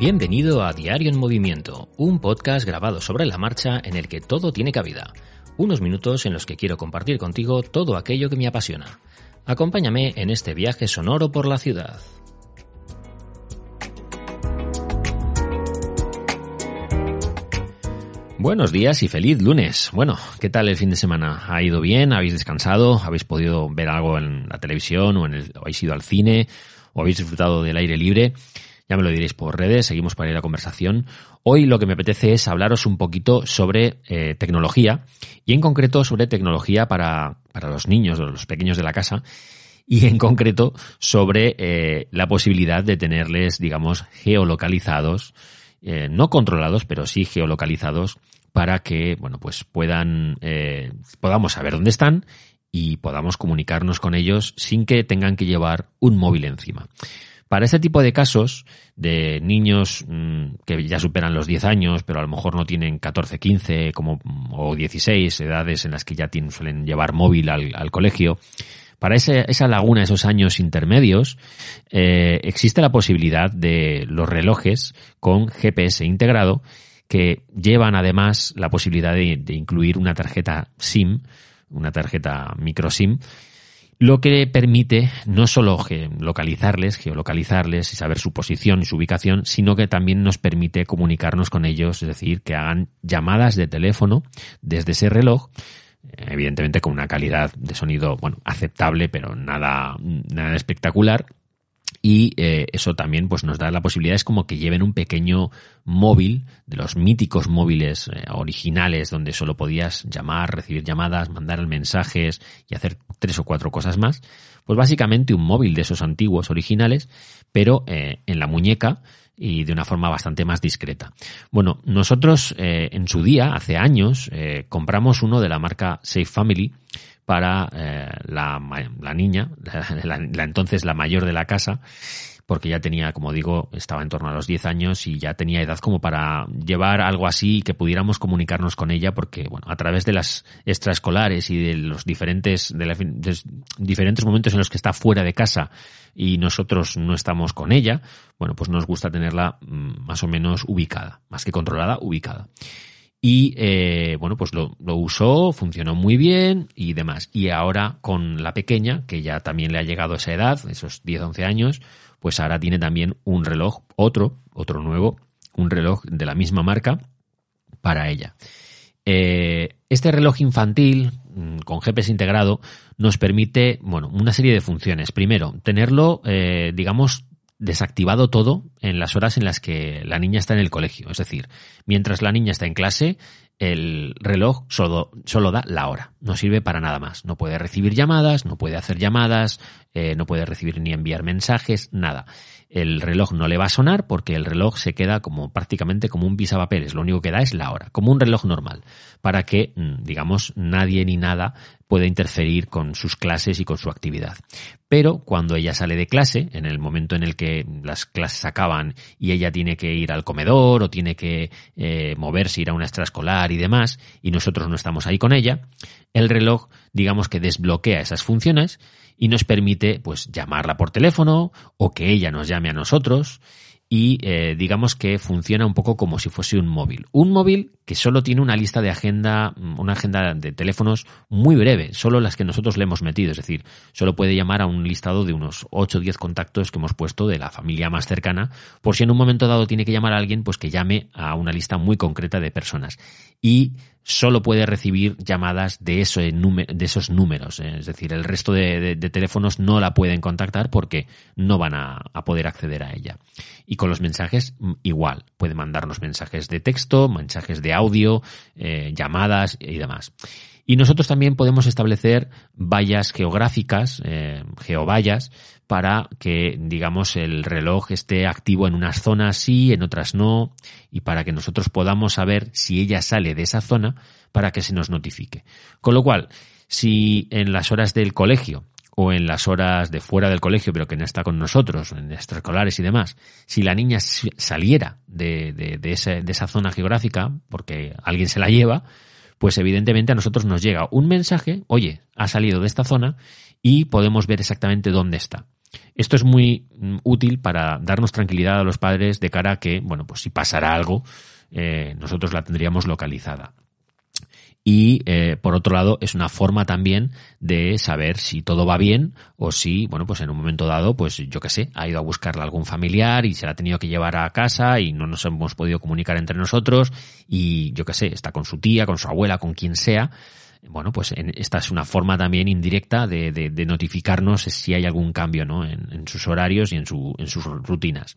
Bienvenido a Diario en Movimiento, un podcast grabado sobre la marcha en el que todo tiene cabida. Unos minutos en los que quiero compartir contigo todo aquello que me apasiona. Acompáñame en este viaje sonoro por la ciudad. Buenos días y feliz lunes. Bueno, ¿qué tal el fin de semana? ¿Ha ido bien? ¿Habéis descansado? ¿Habéis podido ver algo en la televisión o, en el, habéis ido al cine? ¿O habéis disfrutado del aire libre? Ya me lo diréis por redes, seguimos para ir la conversación. Hoy lo que me apetece es hablaros un poquito sobre eh, tecnología y en concreto sobre tecnología para, para los niños, los pequeños de la casa y en concreto sobre eh, la posibilidad de tenerles, digamos, geolocalizados, eh, no controlados, pero sí geolocalizados para que, bueno, pues puedan, eh, podamos saber dónde están y podamos comunicarnos con ellos sin que tengan que llevar un móvil encima. Para este tipo de casos de niños mmm, que ya superan los 10 años, pero a lo mejor no tienen 14, 15 como, o 16 edades en las que ya tienen, suelen llevar móvil al, colegio, para esa laguna, esos años intermedios, eh, existe la posibilidad de los relojes con GPS integrado que llevan además la posibilidad de incluir una tarjeta SIM, una tarjeta micro SIM, lo que permite no solo localizarles, geolocalizarles y saber su posición y su ubicación, sino que también nos permite comunicarnos con ellos, es decir, que hagan llamadas de teléfono desde ese reloj, evidentemente con una calidad de sonido, bueno, aceptable, pero nada, nada espectacular, y eh, eso también pues nos da la posibilidad es como que lleven un pequeño móvil de los míticos móviles eh, originales donde solo podías llamar, recibir llamadas, mandar mensajes y hacer tres o cuatro cosas más, pues básicamente un móvil de esos antiguos originales, pero eh, en la muñeca y de una forma bastante más discreta. Bueno, nosotros eh, en su día, hace años, eh, compramos uno de la marca Safe Family para eh, la, la, niña, la, entonces la mayor de la casa, porque ya tenía, como digo, estaba en torno a los 10 años y ya tenía edad como para llevar algo así y que pudiéramos comunicarnos con ella, porque, bueno, a través de las extraescolares y de los diferentes, de, la, de diferentes momentos en los que está fuera de casa y nosotros no estamos con ella, bueno, pues nos gusta tenerla más o menos ubicada, más que controlada, ubicada. Y eh, bueno, pues lo, usó, funcionó muy bien y demás. Y ahora con la pequeña, que ya también le ha llegado esa edad, esos 10, 11 años, pues ahora tiene también un reloj, otro, otro nuevo, un reloj de la misma marca para ella. Eh, este reloj infantil con GPS integrado nos permite, bueno, una serie de funciones. Primero, tenerlo, eh, digamos, desactivado todo en las horas en las que la niña está en el colegio. Es decir, mientras la niña está en clase, el reloj solo, solo da la hora. No sirve para nada más. No puede recibir llamadas, no puede hacer llamadas, eh, no puede recibir ni enviar mensajes, nada. El reloj no le va a sonar porque el reloj se queda como prácticamente como un pisapapeles. Lo único que da es la hora, como un reloj normal, para que, digamos, nadie ni nada pueda interferir con sus clases y con su actividad. Pero cuando ella sale de clase, en el momento en el que las clases acaban y ella tiene que ir al comedor o tiene que eh, moverse, ir a una extraescolar y demás, y nosotros no estamos ahí con ella, el reloj, digamos que desbloquea esas funciones y nos permite, pues, llamarla por teléfono o que ella nos llame a nosotros y eh, digamos que funciona un poco como si fuese un móvil. Un móvil que solo tiene una lista de agenda, una agenda de teléfonos muy breve, solo las que nosotros le hemos metido, es decir, solo puede llamar a un listado de unos 8 o 10 contactos que hemos puesto de la familia más cercana, por si en un momento dado tiene que llamar a alguien, pues que llame a una lista muy concreta de personas. Y solo puede recibir llamadas de, eso, de esos números. Es decir, el resto de, teléfonos no la pueden contactar porque no van a, poder acceder a ella. Y con los mensajes mm, igual. Puede mandarnos mensajes de texto, mensajes de audio, eh, llamadas y demás. Y nosotros también podemos establecer vallas geográficas, eh, geovallas, para que, digamos, el reloj esté activo en unas zonas sí, en otras no, y para que nosotros podamos saber si ella sale de esa zona para que se nos notifique. Con lo cual, si en las horas del colegio o en las horas de fuera del colegio, pero que no está con nosotros, en extraescolares y demás, si la niña saliera de, de, de esa zona geográfica, porque alguien se la lleva, pues evidentemente a nosotros nos llega un mensaje, oye, ha salido de esta zona y podemos ver exactamente dónde está. Esto es muy mm, útil para darnos tranquilidad a los padres de cara a que, bueno, pues si pasara algo, eh, nosotros la tendríamos localizada y eh, por otro lado es una forma también de saber si todo va bien o si, bueno, pues en un momento dado, pues yo qué sé, ha ido a buscarla algún familiar y se la ha tenido que llevar a casa y no nos hemos podido comunicar entre nosotros y yo qué sé, está con su tía, con su abuela, con quien sea. Bueno, pues esta es una forma también indirecta de, notificarnos si hay algún cambio ¿no? en, en sus horarios y en, su, en sus rutinas.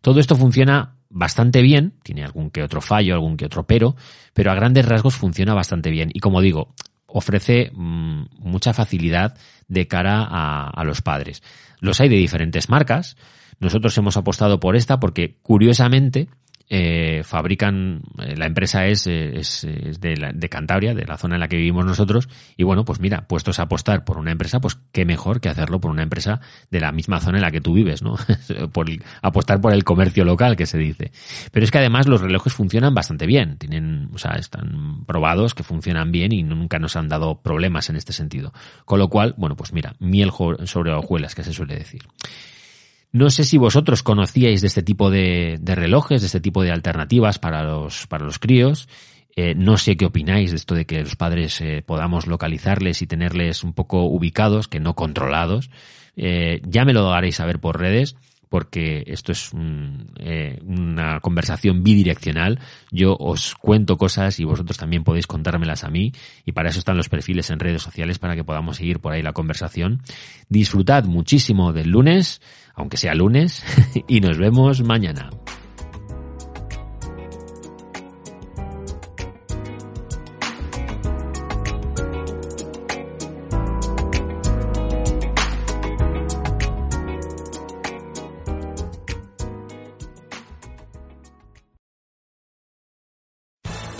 Todo esto funciona bastante bien, tiene algún que otro fallo, algún que otro pero, pero a grandes rasgos funciona bastante bien. Y como digo, ofrece mm, mucha facilidad de cara a los padres. Los hay de diferentes marcas. Nosotros hemos apostado por esta porque, curiosamente, eh, fabrican, eh, la empresa es, eh, es, de, de, Cantabria, de la zona en la que vivimos nosotros, y bueno, pues mira, puestos a apostar por una empresa, pues qué mejor que hacerlo por una empresa de la misma zona en la que tú vives, ¿no? por apostar por el comercio local, que se dice. Pero es que además los relojes funcionan bastante bien, tienen, o sea, están probados que funcionan bien y nunca nos han dado problemas en este sentido. Con lo cual, bueno, pues mira, miel sobre hojuelas, que se suele decir. No sé si vosotros conocíais de este tipo de, relojes, de este tipo de alternativas para los, para los críos. Eh, no sé qué opináis de esto de que los padres eh, podamos localizarles y tenerles un poco ubicados, que no controlados. Eh, ya me lo haréis saber por redes porque esto es una conversación bidireccional. Yo os cuento cosas y vosotros también podéis contármelas a mí y para eso están los perfiles en redes sociales para que podamos seguir por ahí la conversación. Disfrutad muchísimo del lunes aunque sea lunes, y nos vemos mañana.